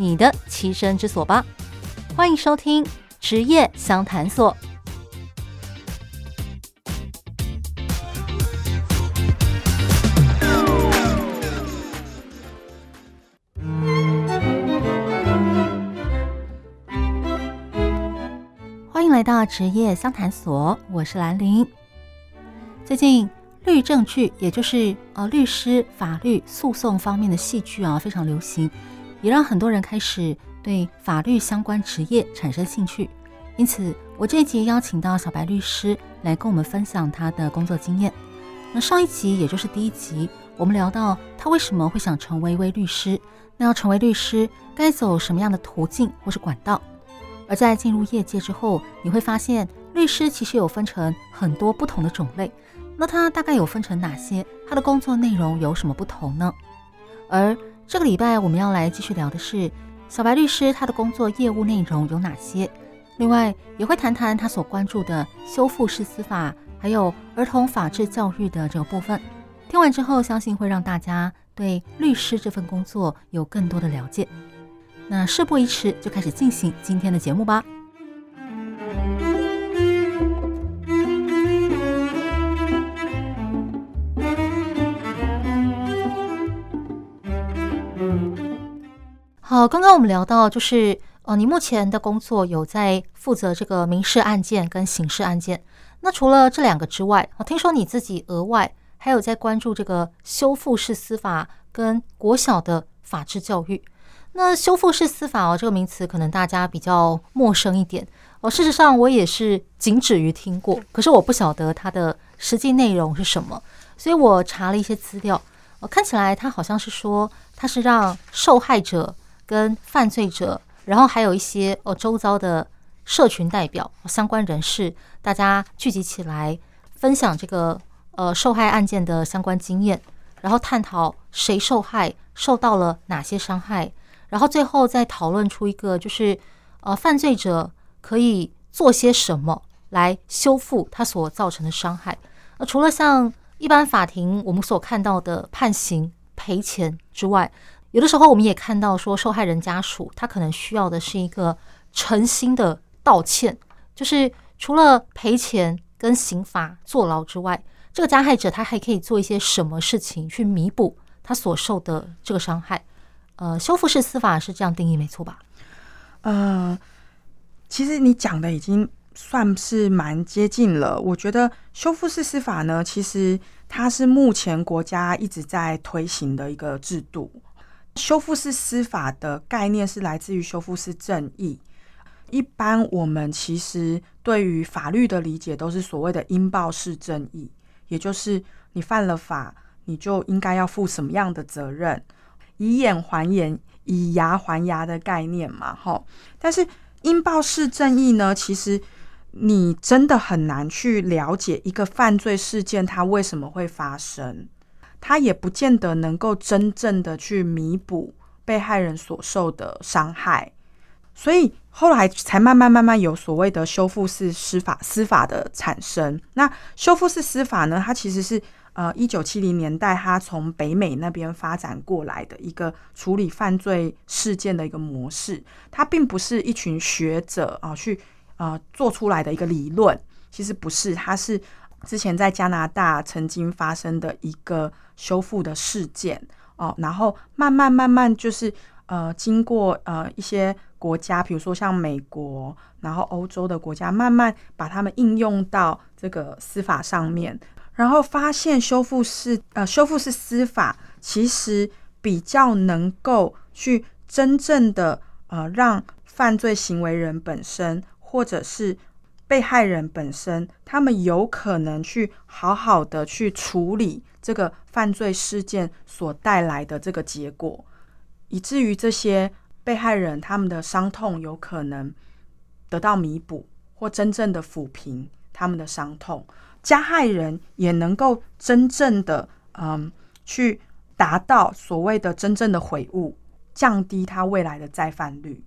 你的栖身之所吧！欢迎收听职业相谈所。欢迎来到职业相谈所，我是兰玲。最近。律政剧，也就是呃律师、法律诉讼方面的戏剧啊，非常流行，也让很多人开始对法律相关职业产生兴趣。因此，我这一集邀请到小白律师来跟我们分享他的工作经验。那上一集，也就是第一集，我们聊到他为什么会想成为一位律师，那要成为律师该走什么样的途径或是管道？而在进入业界之后，你会发现律师其实有分成很多不同的种类。那他大概有分成哪些？他的工作内容有什么不同呢？而这个礼拜我们要来继续聊的是小白律师他的工作业务内容有哪些？另外也会谈谈他所关注的修复式司法，还有儿童法治教育的这个部分。听完之后，相信会让大家对律师这份工作有更多的了解。那事不宜迟，就开始进行今天的节目吧。好，刚刚我们聊到，就是呃，你目前的工作有在负责这个民事案件跟刑事案件。那除了这两个之外，我听说你自己额外还有在关注这个修复式司法跟国小的法治教育。那修复式司法哦，这个名词可能大家比较陌生一点哦。事实上，我也是仅止于听过，可是我不晓得它的实际内容是什么，所以我查了一些资料。我看起来它好像是说，它是让受害者。跟犯罪者，然后还有一些哦周遭的社群代表、相关人士，大家聚集起来分享这个呃受害案件的相关经验，然后探讨谁受害、受到了哪些伤害，然后最后再讨论出一个就是呃犯罪者可以做些什么来修复他所造成的伤害。那除了像一般法庭我们所看到的判刑赔钱之外，有的时候，我们也看到说，受害人家属他可能需要的是一个诚心的道歉，就是除了赔钱跟刑罚坐牢之外，这个加害者他还可以做一些什么事情去弥补他所受的这个伤害？呃，修复式司法是这样定义，没错吧？呃，其实你讲的已经算是蛮接近了。我觉得修复式司法呢，其实它是目前国家一直在推行的一个制度。修复式司法的概念是来自于修复式正义。一般我们其实对于法律的理解都是所谓的因报式正义，也就是你犯了法，你就应该要负什么样的责任，以眼还眼，以牙还牙的概念嘛，哈。但是因报式正义呢，其实你真的很难去了解一个犯罪事件它为什么会发生。他也不见得能够真正的去弥补被害人所受的伤害，所以后来才慢慢慢慢有所谓的修复式司法司法的产生。那修复式司法呢，它其实是呃一九七零年代它从北美那边发展过来的一个处理犯罪事件的一个模式。它并不是一群学者啊去呃做出来的一个理论，其实不是，它是。之前在加拿大曾经发生的一个修复的事件哦，然后慢慢慢慢就是呃，经过呃一些国家，比如说像美国，然后欧洲的国家，慢慢把它们应用到这个司法上面，然后发现修复是呃修复是司法其实比较能够去真正的呃让犯罪行为人本身或者是。被害人本身，他们有可能去好好的去处理这个犯罪事件所带来的这个结果，以至于这些被害人他们的伤痛有可能得到弥补，或真正的抚平他们的伤痛，加害人也能够真正的嗯去达到所谓的真正的悔悟，降低他未来的再犯率。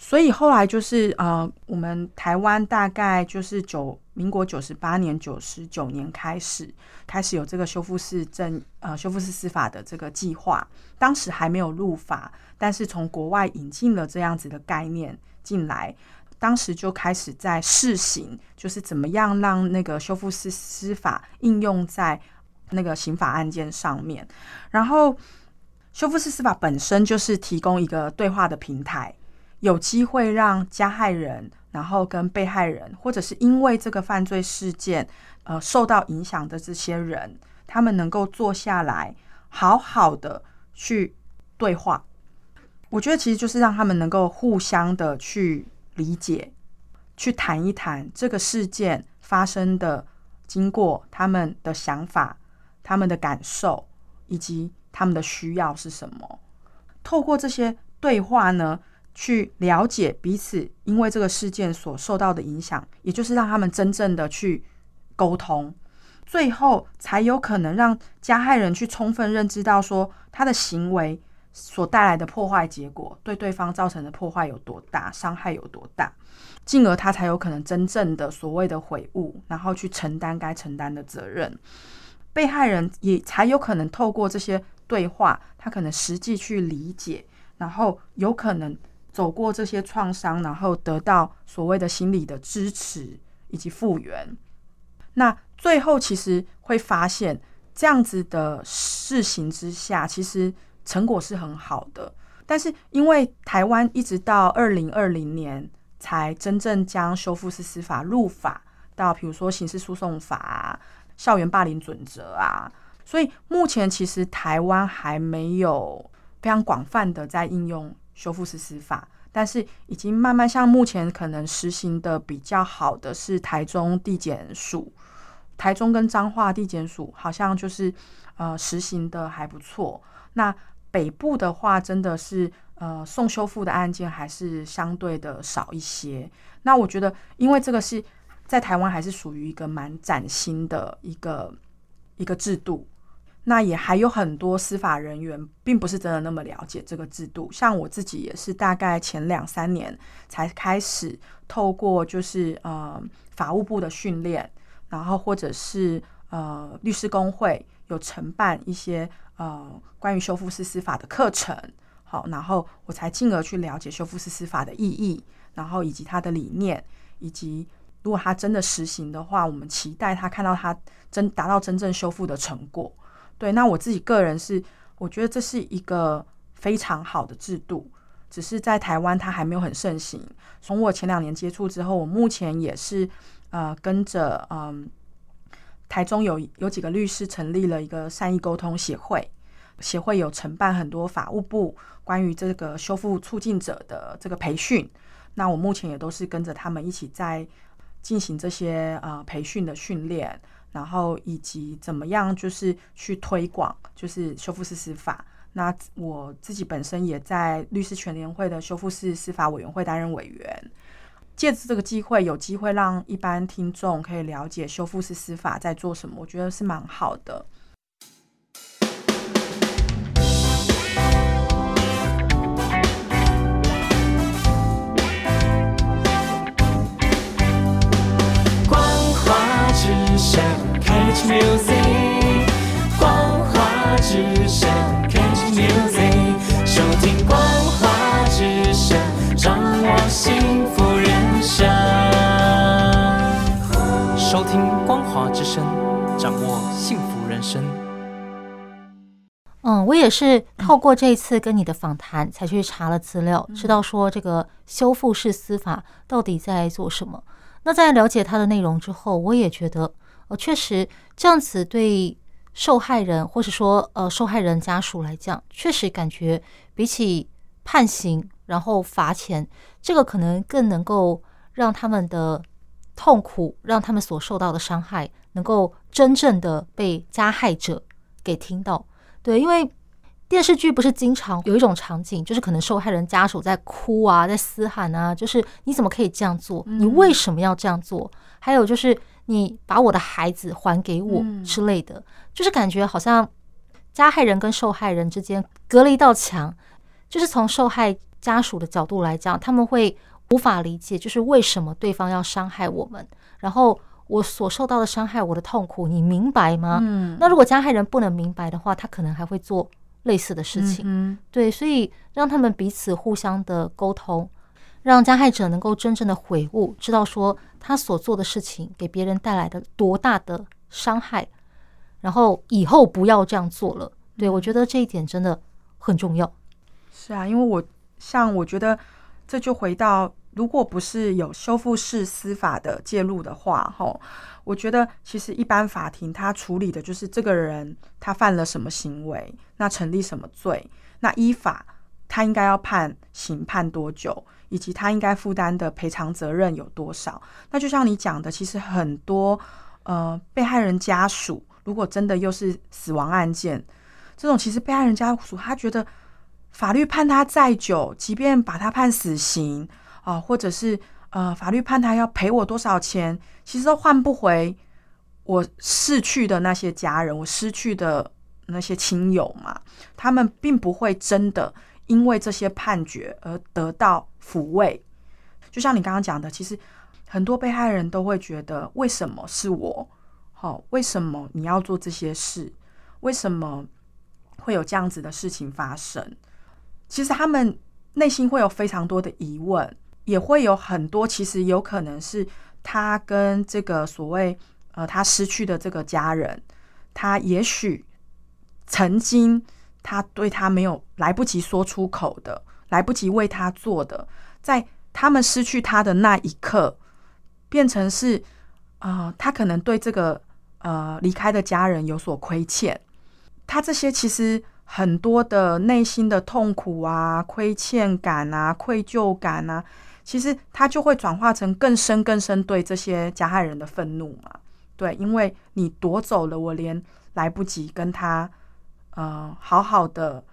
所以后来就是呃，我们台湾大概就是九民国九十八年、九十九年开始开始有这个修复式正呃修复式司法的这个计划，当时还没有入法，但是从国外引进了这样子的概念进来，当时就开始在试行，就是怎么样让那个修复式司法应用在那个刑法案件上面。然后修复式司法本身就是提供一个对话的平台。有机会让加害人，然后跟被害人，或者是因为这个犯罪事件，呃，受到影响的这些人，他们能够坐下来，好好的去对话。我觉得其实就是让他们能够互相的去理解，去谈一谈这个事件发生的经过，他们的想法、他们的感受以及他们的需要是什么。透过这些对话呢，去了解彼此因为这个事件所受到的影响，也就是让他们真正的去沟通，最后才有可能让加害人去充分认知到说他的行为所带来的破坏结果对对方造成的破坏有多大，伤害有多大，进而他才有可能真正的所谓的悔悟，然后去承担该承担的责任。被害人也才有可能透过这些对话，他可能实际去理解，然后有可能。走过这些创伤，然后得到所谓的心理的支持以及复原。那最后其实会发现，这样子的事情之下，其实成果是很好的。但是因为台湾一直到二零二零年才真正将修复式司法入法，到比如说刑事诉讼法、校园霸凌准则啊，所以目前其实台湾还没有非常广泛的在应用。修复式司法，但是已经慢慢像目前可能实行的比较好的是台中地检署，台中跟彰化地检署好像就是呃实行的还不错。那北部的话，真的是呃送修复的案件还是相对的少一些。那我觉得，因为这个是在台湾还是属于一个蛮崭新的一个一个制度。那也还有很多司法人员并不是真的那么了解这个制度，像我自己也是大概前两三年才开始透过就是呃法务部的训练，然后或者是呃律师工会有承办一些呃关于修复式司法的课程，好，然后我才进而去了解修复式司法的意义，然后以及它的理念，以及如果它真的实行的话，我们期待它看到它真达到真正修复的成果。对，那我自己个人是，我觉得这是一个非常好的制度，只是在台湾它还没有很盛行。从我前两年接触之后，我目前也是呃跟着嗯台中有有几个律师成立了一个善意沟通协会，协会有承办很多法务部关于这个修复促进者的这个培训，那我目前也都是跟着他们一起在进行这些呃培训的训练。然后以及怎么样，就是去推广，就是修复式司法。那我自己本身也在律师全联会的修复式司法委员会担任委员。借着这个机会，有机会让一般听众可以了解修复式司法在做什么，我觉得是蛮好的。光华之声，Catch music，收听光华之声，掌握幸福人生。收听光华之声，掌握幸福人生。嗯，我也是透过这一次跟你的访谈，才去查了资料，知道说这个修复式司法到底在做什么。那在了解它的内容之后，我也觉得。呃，确实这样子对受害人，或者说呃受害人家属来讲，确实感觉比起判刑然后罚钱，这个可能更能够让他们的痛苦，让他们所受到的伤害，能够真正的被加害者给听到。对，因为电视剧不是经常有一种场景，就是可能受害人家属在哭啊，在嘶喊啊，就是你怎么可以这样做？你为什么要这样做？还有就是你把我的孩子还给我之类的，就是感觉好像加害人跟受害人之间隔了一道墙。就是从受害家属的角度来讲，他们会无法理解，就是为什么对方要伤害我们，然后我所受到的伤害，我的痛苦，你明白吗？嗯。那如果加害人不能明白的话，他可能还会做。类似的事情，嗯，对，所以让他们彼此互相的沟通，让加害者能够真正的悔悟，知道说他所做的事情给别人带来的多大的伤害，然后以后不要这样做了。对，我觉得这一点真的很重要。是啊，因为我像我觉得这就回到。如果不是有修复式司法的介入的话，吼，我觉得其实一般法庭他处理的就是这个人他犯了什么行为，那成立什么罪，那依法他应该要判刑判多久，以及他应该负担的赔偿责任有多少。那就像你讲的，其实很多呃被害人家属，如果真的又是死亡案件，这种其实被害人家属他觉得法律判他再久，即便把他判死刑。啊，或者是呃，法律判他要赔我多少钱，其实都换不回我逝去的那些家人，我失去的那些亲友嘛。他们并不会真的因为这些判决而得到抚慰。就像你刚刚讲的，其实很多被害人都会觉得，为什么是我？好，为什么你要做这些事？为什么会有这样子的事情发生？其实他们内心会有非常多的疑问。也会有很多，其实有可能是他跟这个所谓呃他失去的这个家人，他也许曾经他对他没有来不及说出口的，来不及为他做的，在他们失去他的那一刻，变成是啊、他可能对这个呃离开的家人有所亏欠，他这些其实很多的内心的痛苦啊、亏欠感啊、愧疚感啊。其实他就会转化成更深更深对这些加害人的愤怒嘛，对，因为你夺走了我，连来不及跟他，呃，好好的，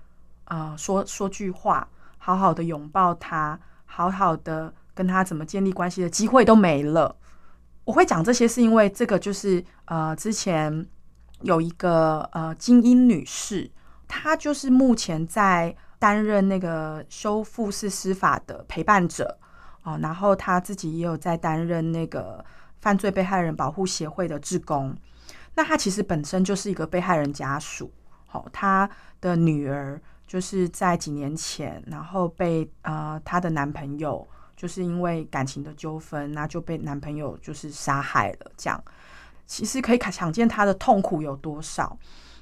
呃，说说句话，好好的拥抱他，好好的跟他怎么建立关系的机会都没了。我会讲这些是因为这个就是呃，之前有一个呃精英女士，她就是目前在担任那个修复式司法的陪伴者。哦，然后她自己也有在担任那个犯罪被害人保护协会的志工。那她其实本身就是一个被害人家属。好，她的女儿就是在几年前，然后被呃她的男朋友就是因为感情的纠纷，那就被男朋友就是杀害了。这样其实可以想见她的痛苦有多少。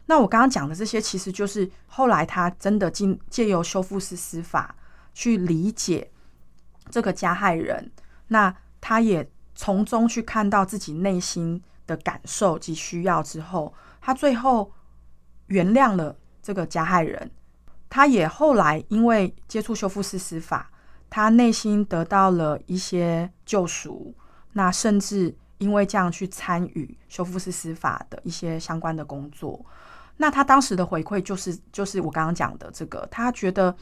那我刚刚讲的这些，其实就是后来她真的经借由修复式司法去理解。这个加害人，那她也从中去看到自己内心的感受及需要之后，她最后原谅了这个加害人。他也后来因为接触修复式司法，他内心得到了一些救赎。那甚至因为这样去参与修复式司法的一些相关的工作。那他当时的回馈就是，就是我刚刚讲的这个，他觉得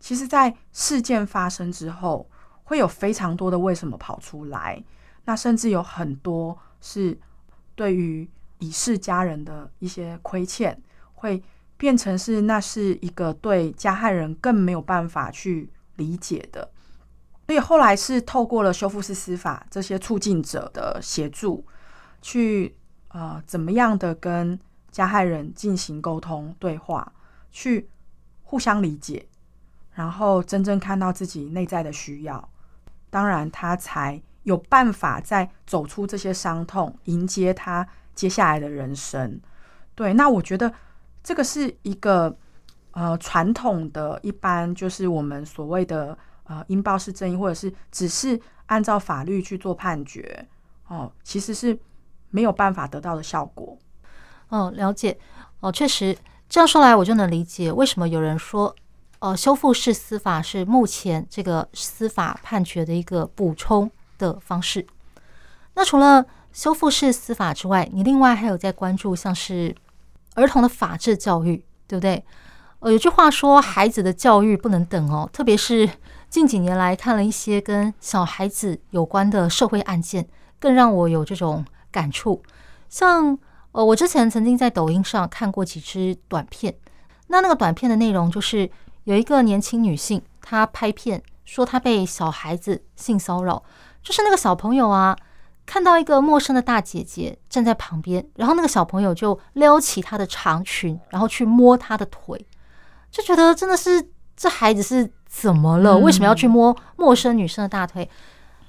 其实，在事件发生之后。会有非常多的为什么跑出来，那甚至有很多是对于已逝家人的一些亏欠，会变成是那是一个对加害人更没有办法去理解的。所以后来是透过了修复式司法这些促进者的协助，去呃怎么样的跟加害人进行沟通对话，去互相理解，然后真正看到自己内在的需要。当然，他才有办法再走出这些伤痛，迎接他接下来的人生。对，那我觉得这个是一个呃传统的，一般就是我们所谓的呃应报式正义，或者是只是按照法律去做判决哦，其实是没有办法得到的效果。哦，了解哦，确实这样说来，我就能理解为什么有人说。呃，修复式司法是目前这个司法判决的一个补充的方式。那除了修复式司法之外，你另外还有在关注像是儿童的法治教育，对不对？呃，有句话说，孩子的教育不能等哦，特别是近几年来看了一些跟小孩子有关的社会案件，更让我有这种感触。像呃，我之前曾经在抖音上看过几支短片，那那个短片的内容就是有一个年轻女性，她拍片说她被小孩子性骚扰，就是那个小朋友啊，看到一个陌生的大姐姐站在旁边，然后那个小朋友就撩起她的长裙，然后去摸她的腿。就觉得真的是这孩子是怎么了？为什么要去摸陌生女生的大腿？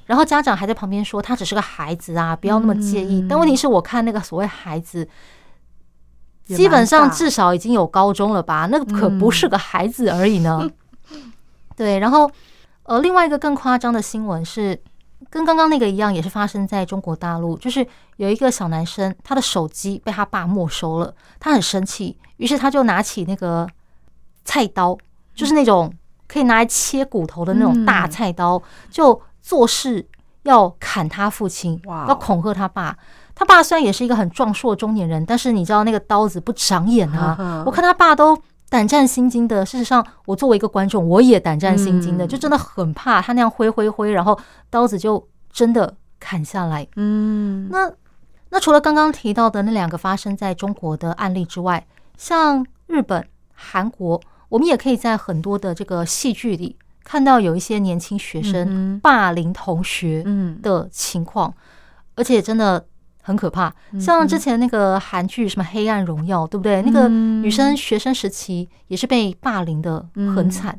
然后家长还在旁边说他只是个孩子啊，不要那么介意。但问题是我看那个所谓孩子，基本上至少已经有高中了吧？那个可不是个孩子而已呢。对，然后呃，另外一个更夸张的新闻是跟刚刚那个一样，也是发生在中国大陆，就是有一个小男生他的手机被他爸没收了，他很生气，于是他就拿起那个。菜刀就是那种可以拿来切骨头的那种大菜刀，就做事要砍他父亲，要恐吓他爸。他爸虽然也是一个很壮硕的中年人，但是你知道那个刀子不长眼啊！我看他爸都胆战心惊的。事实上，我作为一个观众，我也胆战心惊的，就真的很怕他那样挥挥挥，然后刀子就真的砍下来。嗯，那那除了刚刚提到的那两个发生在中国的案例之外，像日本、韩国。我们也可以在很多的这个戏剧里看到有一些年轻学生霸凌同学的情况，而且真的很可怕。像之前那个韩剧什么《黑暗荣耀》，对不对？那个女生学生时期也是被霸凌的很惨。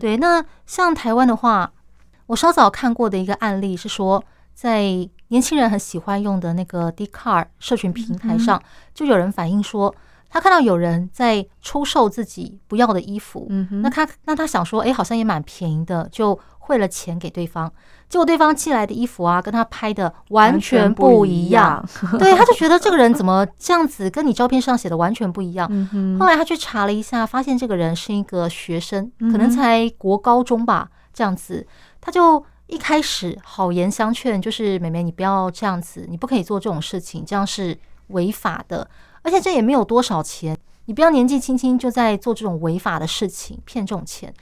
对。那像台湾的话，我稍早看过的一个案例是说，在年轻人很喜欢用的那个 Dcard 社群平台上，就有人反映说。他看到有人在出售自己不要的衣服，那他那他想说，哎，好像也蛮便宜的，就汇了钱给对方。结果对方寄来的衣服啊，跟他拍的完全不一样。对，他就觉得这个人怎么这样子，跟你照片上写的完全不一样。后来他去查了一下，发现这个人是一个学生，可能才国高中吧，这样子。他就一开始好言相劝，就是妹妹，你不要这样子，你不可以做这种事情，这样是违法的。而且这也没有多少钱，你不要年纪轻轻就在做这种违法的事情，骗这种钱。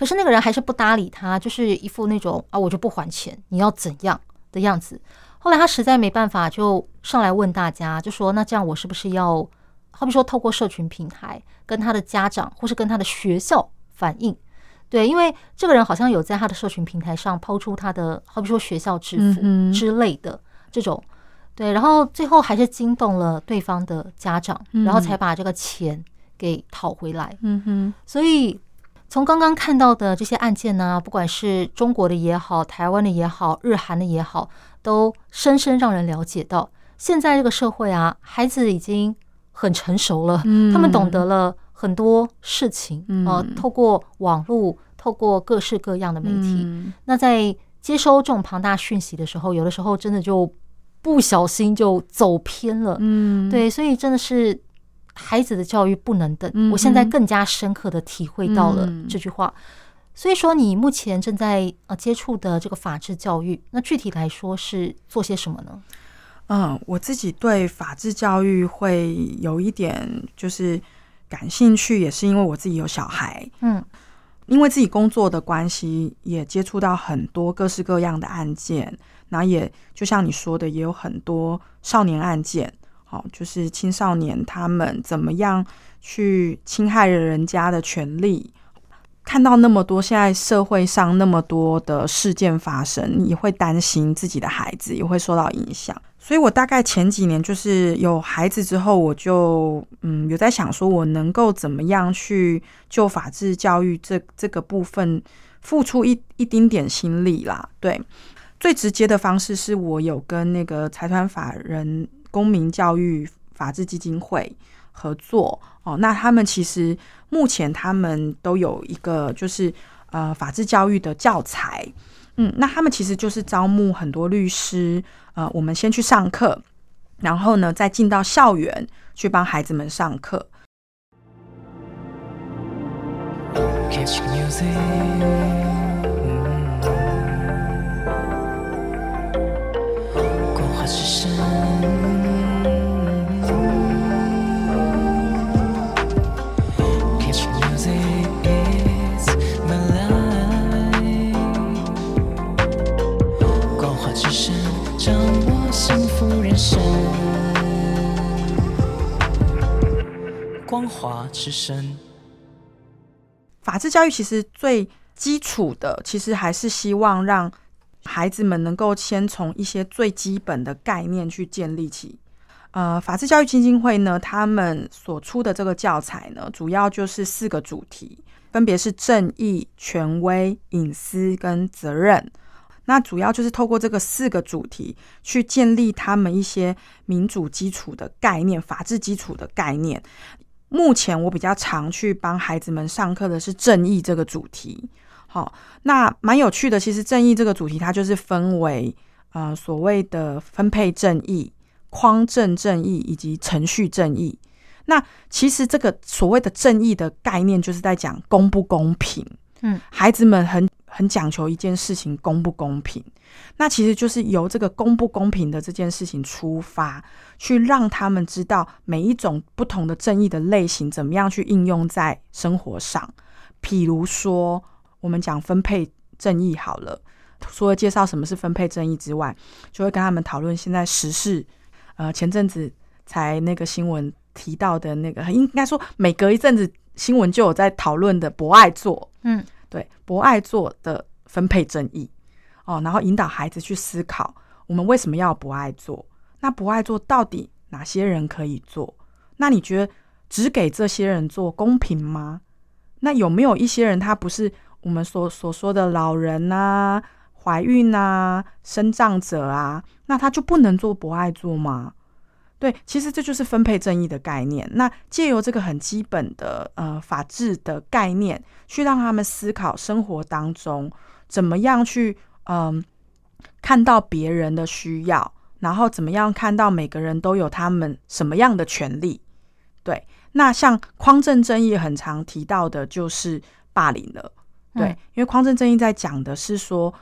可是那个人还是不搭理他，就是一副那种啊，我就不还钱，你要怎样的样子。后来他实在没办法，就上来问大家，就说：“那这样我是不是要，好比说透过社群平台跟他的家长或是跟他的学校反映？对，因为这个人好像有在他的社群平台上抛出他的，好比说学校制服之类的这种。”对，然后最后还是惊动了对方的家长，然后才把这个钱给讨回来。嗯哼，所以从刚刚看到的这些案件呢，不管是中国的也好，台湾的也好，日韩的也好，都深深让人了解到，现在这个社会啊，孩子已经很成熟了，他们懂得了很多事情啊，透过网络，透过各式各样的媒体，那在接收这种庞大讯息的时候，有的时候真的就。不小心就走偏了，嗯，对，所以真的是孩子的教育不能等。我现在更加深刻的体会到了这句话。所以说，你目前正在呃接触的这个法治教育，那具体来说是做些什么呢？嗯，我自己对法治教育会有一点就是感兴趣，也是因为我自己有小孩，嗯，因为自己工作的关系，也接触到很多各式各样的案件。那也就像你说的，也有很多少年案件，好，就是青少年他们怎么样去侵害了人家的权利。看到那么多现在社会上那么多的事件发生，你会担心自己的孩子也会受到影响。所以我大概前几年就是有孩子之后，我就嗯有在想说，我能够怎么样去就法治教育这这个部分付出一一丁点心力啦，对。最直接的方式是我有跟那个财团法人公民教育法治基金会合作。哦，那他们其实目前他们都有一个就是呃法治教育的教材，嗯，那他们其实就是招募很多律师，呃，我们先去上课，然后呢再进到校园去帮孩子们上课。光华之声。法治教育其实最基础的，其实还是希望让孩子们能够先从一些最基本的概念去建立起。呃，法治教育基金会呢，他们所出的这个教材呢，主要就是四个主题，分别是正义、权威、隐私跟责任。那主要就是透过这个四个主题，去建立他们一些民主基础的概念、法治基础的概念。目前我比较常去帮孩子们上课的是正义这个主题。好，那蛮有趣的。其实正义这个主题，它就是分为呃所谓的分配正义、匡正正义以及程序正义。那其实这个所谓的正义的概念，就是在讲公不公平。嗯，孩子们很很讲求一件事情公不公平。那其实就是由这个公不公平的这件事情出发，去让他们知道每一种不同的正义的类型怎么样去应用在生活上。譬如说，我们讲分配正义好了，除了介绍什么是分配正义之外，就会跟他们讨论现在时事。呃，前阵子才那个新闻提到的那个，应该说每隔一阵子新闻就有在讨论的博爱座。嗯，对，博爱做的分配正义。哦，然后引导孩子去思考，我们为什么要博爱做？那博爱做到底哪些人可以做？那你觉得只给这些人做公平吗？那有没有一些人他不是我们所所说的老人啊、怀孕啊、身障者啊？那他就不能做博爱做吗？对，其实这就是分配正义的概念。那借由这个很基本的呃法治的概念，去让他们思考生活当中怎么样去。嗯，看到别人的需要，然后怎么样看到每个人都有他们什么样的权利？对，那像匡正正义很常提到的就是霸凌了。对，嗯、因为匡正正义在讲的是说，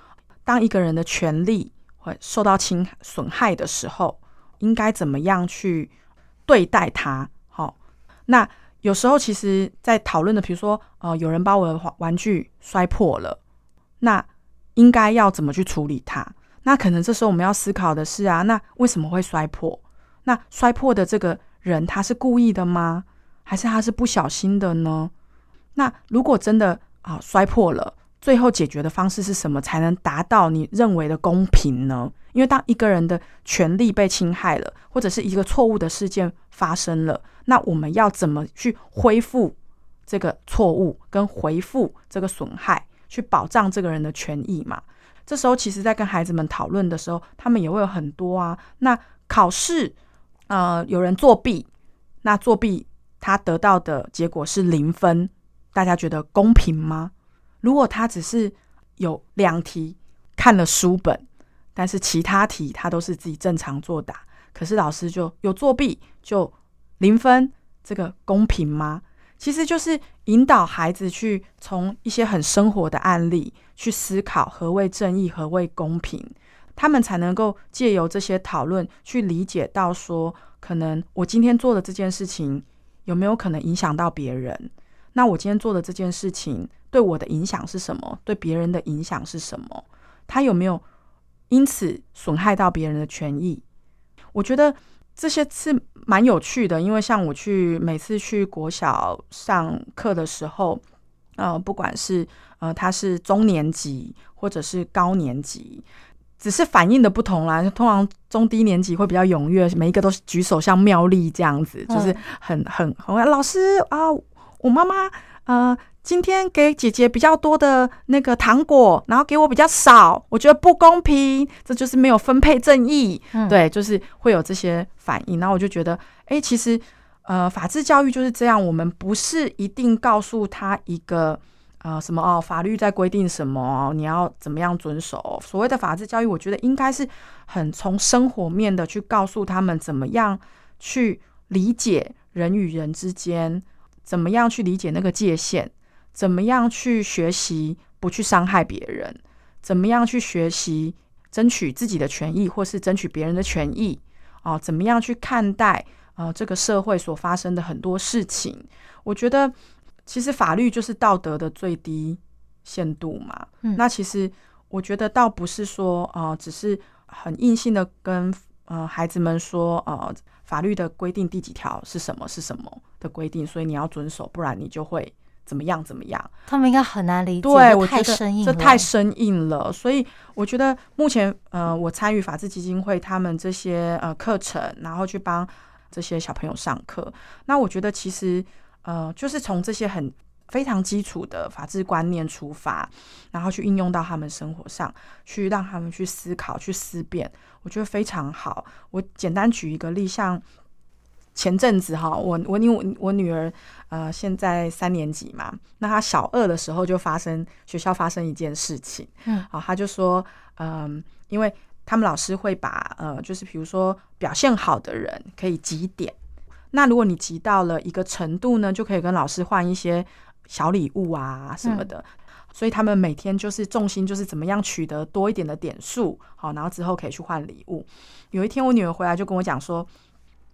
当一个人的权利会受到侵损害的时候，应该怎么样去对待他？好，那有时候其实，在讨论的，比如说，呃，有人把我的玩具摔破了，那。应该要怎么去处理它？那可能这时候我们要思考的是啊，那为什么会摔破？那摔破的这个人他是故意的吗？还是他是不小心的呢？那如果真的啊摔破了，最后解决的方式是什么才能达到你认为的公平呢？因为当一个人的权利被侵害了，或者是一个错误的事件发生了，那我们要怎么去恢复这个错误跟回复这个损害？去保障这个人的权益嘛？这时候，其实，在跟孩子们讨论的时候，他们也会有很多啊。那考试，呃，有人作弊，那作弊他得到的结果是零分，大家觉得公平吗？如果他只是有两题看了书本，但是其他题他都是自己正常作答，可是老师就有作弊就零分，这个公平吗？其实就是引导孩子去从一些很生活的案例去思考何谓正义，何谓公平，他们才能够借由这些讨论去理解到说，可能我今天做的这件事情有没有可能影响到别人？那我今天做的这件事情对我的影响是什么？对别人的影响是什么？他有没有因此损害到别人的权益？我觉得。这些是蛮有趣的，因为像我去每次去国小上课的时候，呃，不管是呃他是中年级或者是高年级，只是反应的不同啦。通常中低年级会比较踊跃，每一个都是举手像妙丽这样子，就是很很很老师啊，我妈妈呃。今天给姐姐比较多的那个糖果，然后给我比较少，我觉得不公平，这就是没有分配正义。嗯、对，就是会有这些反应。然后我就觉得，哎、欸，其实呃，法治教育就是这样，我们不是一定告诉他一个呃什么哦，法律在规定什么，你要怎么样遵守。所谓的法治教育，我觉得应该是很从生活面的去告诉他们怎么样去理解人与人之间，怎么样去理解那个界限。怎么样去学习不去伤害别人？怎么样去学习争取自己的权益，或是争取别人的权益？啊，怎么样去看待呃这个社会所发生的很多事情？我觉得其实法律就是道德的最低限度嘛。嗯，那其实我觉得倒不是说呃只是很硬性的跟呃孩子们说呃法律的规定第几条是什么是什么的规定，所以你要遵守，不然你就会怎么样怎么样。他们应该很难理解，对，我太觉得这太生硬了。所以我觉得目前呃，我参与法治基金会他们这些呃课程，然后去帮这些小朋友上课。那我觉得其实呃，就是从这些很非常基础的法治观念出发，然后去应用到他们生活上，去让他们去思考、去思辨。我觉得非常好。我简单举一个例，像前阵子哈，我我因为我我女儿呃现在三年级嘛，那她小二的时候就发生学校发生一件事情，嗯，好，她就说，嗯，因为他们老师会把呃，就是比如说表现好的人可以集点，那如果你集到了一个程度呢，就可以跟老师换一些小礼物啊什么的。嗯所以他们每天就是重心就是怎么样取得多一点的点数，好，然后之后可以去换礼物。有一天我女儿回来就跟我讲说，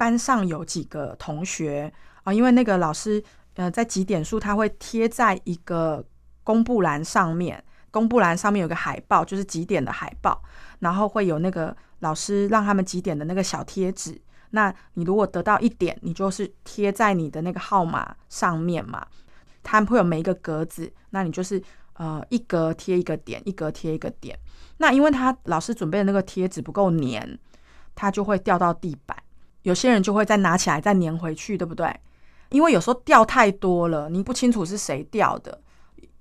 班上有几个同学啊，因为那个老师呃在几点数，他会贴在一个公布栏上面，公布栏上面有个海报，就是几点的海报，然后会有那个老师让他们几点的那个小贴纸。那你如果得到一点，你就是贴在你的那个号码上面嘛，他们会有每一个格子，那你就是。呃，一格贴一个点，一格贴一个点。那因为他老师准备的那个贴纸不够粘，它就会掉到地板。有些人就会再拿起来再粘回去，对不对？因为有时候掉太多了，你不清楚是谁掉的。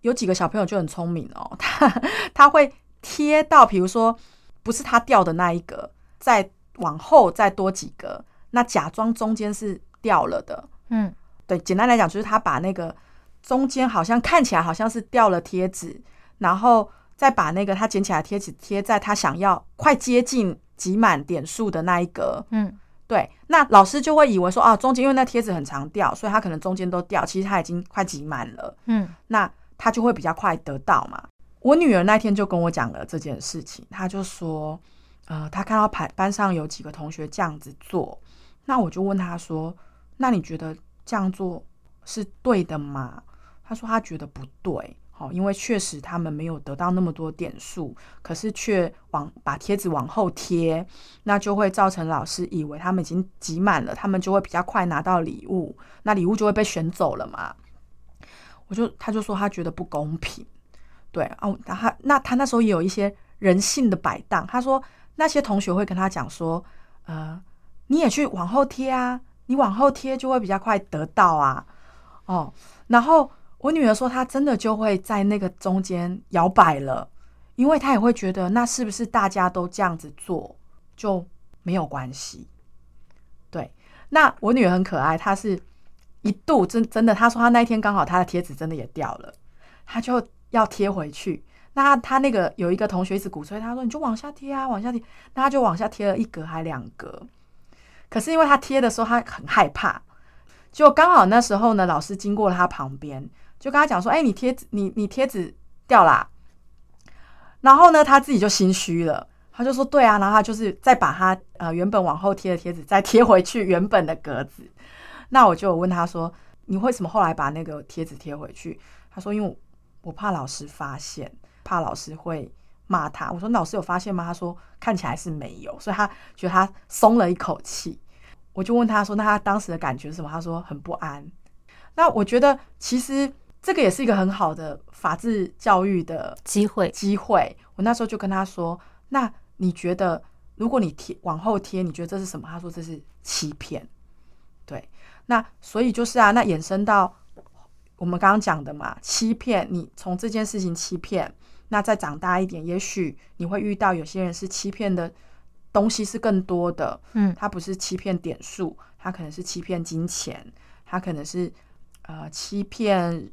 有几个小朋友就很聪明哦，他他会贴到，比如说不是他掉的那一格，再往后再多几格，那假装中间是掉了的。嗯，对，简单来讲就是他把那个。中间好像看起来好像是掉了贴纸，然后再把那个他捡起来贴纸贴在他想要快接近挤满点数的那一格。嗯，对，那老师就会以为说啊，中间因为那贴纸很常掉，所以他可能中间都掉，其实他已经快挤满了。嗯，那他就会比较快得到嘛。我女儿那天就跟我讲了这件事情，她就说，呃，她看到班班上有几个同学这样子做，那我就问她说，那你觉得这样做是对的吗？她说她觉得不对，好，因为确实他们没有得到那么多点数，可是却往把贴纸往后贴，那就会造成老师以为他们已经挤满了，他们就会比较快拿到礼物，那礼物就会被选走了嘛。我就他就说他觉得不公平，对哦，他那他那时候也有一些人性的摆荡，他说那些同学会跟他讲说，呃，你也去往后贴啊，你往后贴就会比较快得到啊，哦，然后。我女儿说，她真的就会在那个中间摇摆了，因为她也会觉得，那是不是大家都这样子做就没有关系？对，那我女儿很可爱，她是一度真真的，她说她那一天刚好她的贴纸真的也掉了，她就要贴回去。那她那个有一个同学一直鼓吹，她说你就往下贴啊，往下贴。那她就往下贴了一格还两格，可是因为她贴的时候她很害怕，就刚好那时候呢，老师经过了她旁边。就跟他讲说：“哎、你贴纸，你你贴纸掉啦。”然后呢，他自己就心虚了。他就说：“对啊。”然后他就是再把他呃原本往后贴的贴纸再贴回去原本的格子。那我就问他说：“你为什么后来把那个贴纸贴回去？”他说：“因为我怕老师发现，怕老师会骂他。”我说：“老师有发现吗？”他说：“看起来是没有。”所以他觉得他松了一口气。我就问他说：“那他当时的感觉是什么？”他说：“很不安。”那我觉得其实。这个也是一个很好的法治教育的机会。机会，我那时候就跟他说：“那你觉得，如果你贴往后贴，你觉得这是什么？”他说：“这是欺骗。”对，那所以就是啊，那衍生到我们刚刚讲的嘛，欺骗。你从这件事情欺骗，那再长大一点，也许你会遇到有些人是欺骗的东西是更多的。嗯，他不是欺骗点数，他可能是欺骗金钱，他可能是呃欺骗。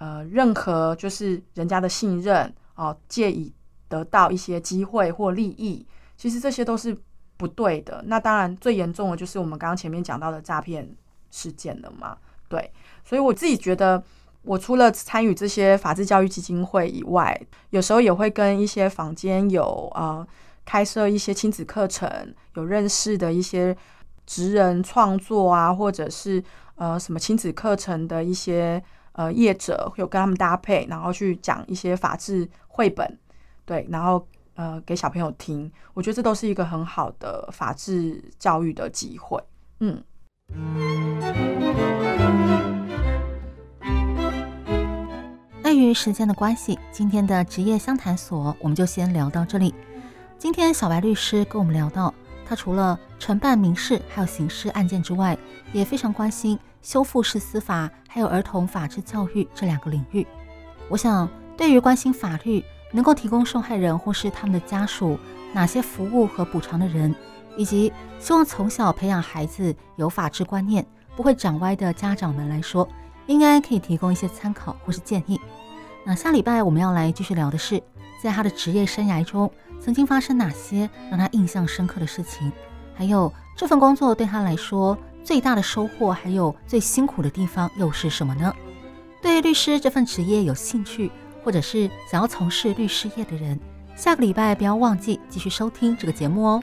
呃，任何就是人家的信任哦，借以得到一些机会或利益，其实这些都是不对的。那当然，最严重的就是我们刚刚前面讲到的诈骗事件了嘛。对，所以我自己觉得，我除了参与这些法治教育基金会以外，有时候也会跟一些坊间有呃开设一些亲子课程，有认识的一些职人创作啊，或者是呃什么亲子课程的一些。呃，业者会有跟他们搭配，然后去讲一些法治绘本，对，然后呃给小朋友听，我觉得这都是一个很好的法治教育的机会。嗯。碍于时间的关系，今天的职业相谈所我们就先聊到这里。今天小白律师跟我们聊到，他除了承办民事还有刑事案件之外，也非常关心修复式司法还有儿童法治教育这两个领域。我想，对于关心法律能够提供受害人或是他们的家属哪些服务和补偿的人，以及希望从小培养孩子有法治观念、不会长歪的家长们来说，应该可以提供一些参考或是建议。那下礼拜我们要来继续聊的是，在他的职业生涯中曾经发生哪些让他印象深刻的事情，还有这份工作对他来说最大的收获，还有最辛苦的地方又是什么呢？对律师这份职业有兴趣，或者是想要从事律师业的人，下个礼拜不要忘记继续收听这个节目哦。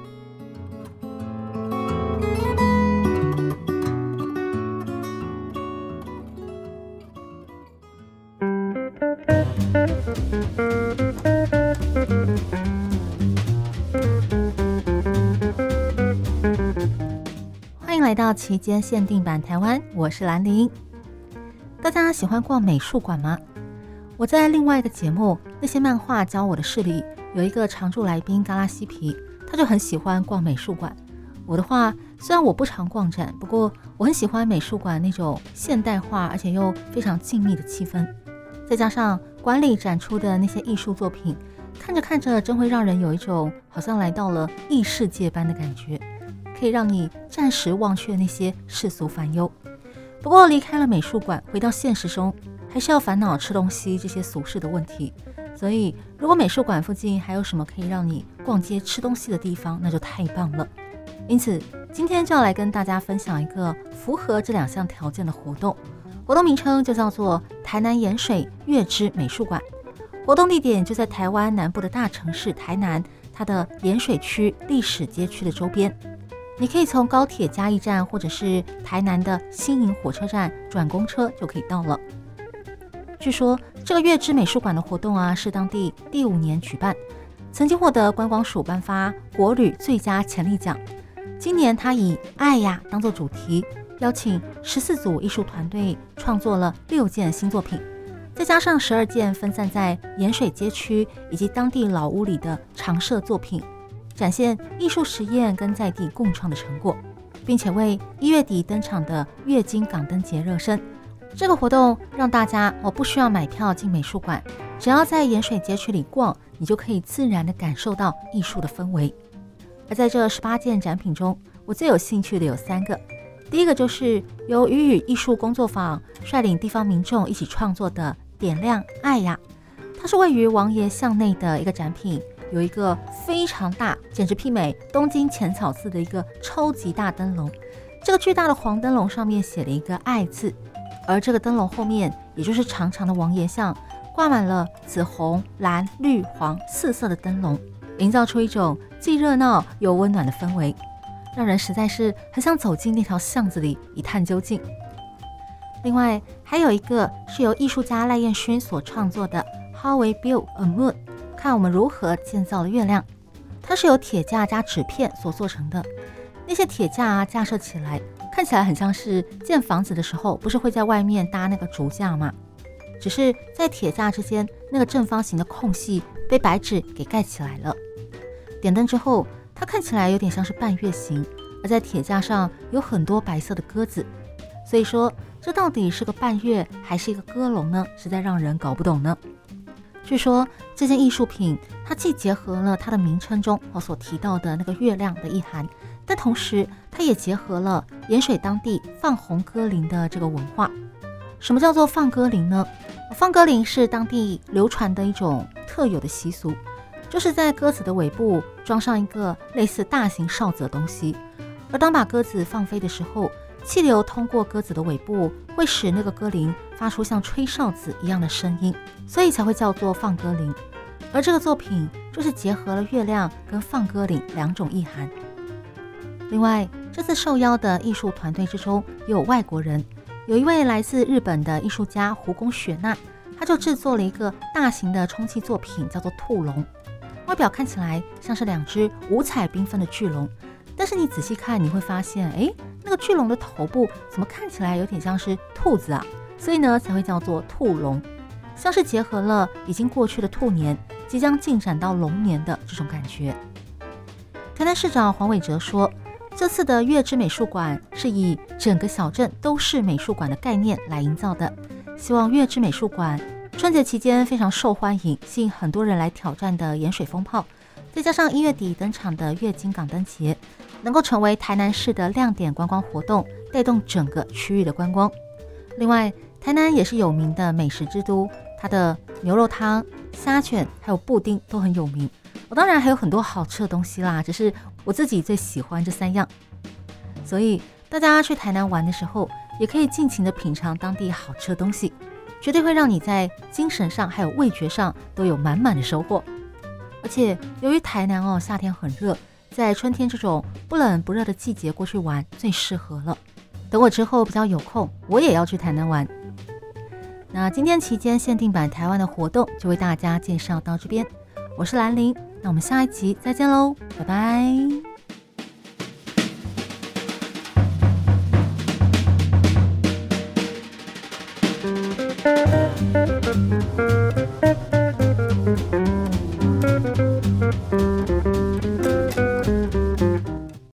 期间限定版台湾，我是兰陵。大家喜欢逛美术馆吗？我在另外一个节目《那些漫画教我的事》里，有一个常驻来宾嘎拉西皮，他就很喜欢逛美术馆。我的话，虽然我不常逛展，不过我很喜欢美术馆那种现代化而且又非常静谧的气氛，再加上馆里展出的那些艺术作品，看着看着真会让人有一种好像来到了异世界般的感觉，可以让你暂时忘却那些世俗烦忧。不过离开了美术馆，回到现实中，还是要烦恼吃东西这些俗事的问题。所以，如果美术馆附近还有什么可以让你逛街吃东西的地方，那就太棒了。因此，今天就要来跟大家分享一个符合这两项条件的活动。活动名称就叫做台南盐水月之美术馆。活动地点就在台湾南部的大城市台南，它的盐水区历史街区的周边。你可以从高铁嘉义站，或者是台南的新营火车站转公车就可以到了。据说这个月之美术馆的活动啊，是当地第五年举办，曾经获得观光署颁发国旅最佳潜力奖。今年他以“爱呀”当做主题，邀请十四组艺术团队创作了六件新作品，再加上十二件分散在盐水街区以及当地老屋里的常设作品。展现艺术实验跟在地共创的成果，并且为一月底登场的月经港灯节热身。这个活动让大家我不需要买票进美术馆，只要在盐水街区里逛，你就可以自然地感受到艺术的氛围。而在这十八件展品中，我最有兴趣的有三个。第一个就是由鱼语艺术工作坊率领地方民众一起创作的“点亮爱呀”，它是位于王爷巷内的一个展品。有一个非常大，简直媲美东京浅草寺的一个超级大灯笼。这个巨大的黄灯笼上面写了一个“爱”字，而这个灯笼后面，也就是长长的王爷像，挂满了紫红、蓝、绿、黄四色的灯笼，营造出一种既热闹又温暖的氛围，让人实在是很想走进那条巷子里一探究竟。另外，还有一个是由艺术家赖彦勋所创作的《How We Build a Moon》，看我们如何建造了月亮。它是由铁架加纸片所做成的，那些铁架架设起来，看起来很像是建房子的时候，不是会在外面搭那个竹架吗？只是在铁架之间那个正方形的空隙被白纸给盖起来了。点灯之后，它看起来有点像是半月形，而在铁架上有很多白色的鸽子。所以说，这到底是个半月还是一个鸽笼呢？实在让人搞不懂呢。据说这件艺术品，它既结合了它的名称中我所提到的那个月亮的意涵，但同时它也结合了盐水当地放红鸽铃的这个文化。什么叫做放鸽铃呢？放鸽铃是当地流传的一种特有的习俗，就是在鸽子的尾部装上一个类似大型哨子的东西，而当把鸽子放飞的时候，气流通过鸽子的尾部，会使那个鸽铃发出像吹哨子一样的声音，所以才会叫做放鸽铃。而这个作品就是结合了月亮跟放鸽铃两种意涵。另外，这次受邀的艺术团队之中也有外国人，有一位来自日本的艺术家胡宫雪娜，他就制作了一个大型的充气作品，叫做兔龙，外表看起来像是两只五彩缤纷的巨龙。但是你仔细看，你会发现，哎，那个巨龙的头部怎么看起来有点像是兔子啊？所以呢，才会叫做兔龙，像是结合了已经过去的兔年，即将进展到龙年的这种感觉。台南市长黄伟哲说，这次的月之美术馆是以整个小镇都是美术馆的概念来营造的，希望月之美术馆春节期间非常受欢迎，吸引很多人来挑战的盐水风炮，再加上一月底登场的月津港灯节。能够成为台南市的亮点观光活动，带动整个区域的观光。另外，台南也是有名的美食之都，它的牛肉汤、虾卷还有布丁都很有名。我当然还有很多好吃的东西啦，只是我自己最喜欢这三样。所以大家去台南玩的时候，也可以尽情的品尝当地好吃的东西，绝对会让你在精神上还有味觉上都有满满的收获。而且由于台南哦，夏天很热。在春天这种不冷不热的季节过去玩最适合了。等我之后比较有空，我也要去台南玩。那今天期间限定版台湾的活动就为大家介绍到这边。我是兰陵，那我们下一集再见喽，拜拜。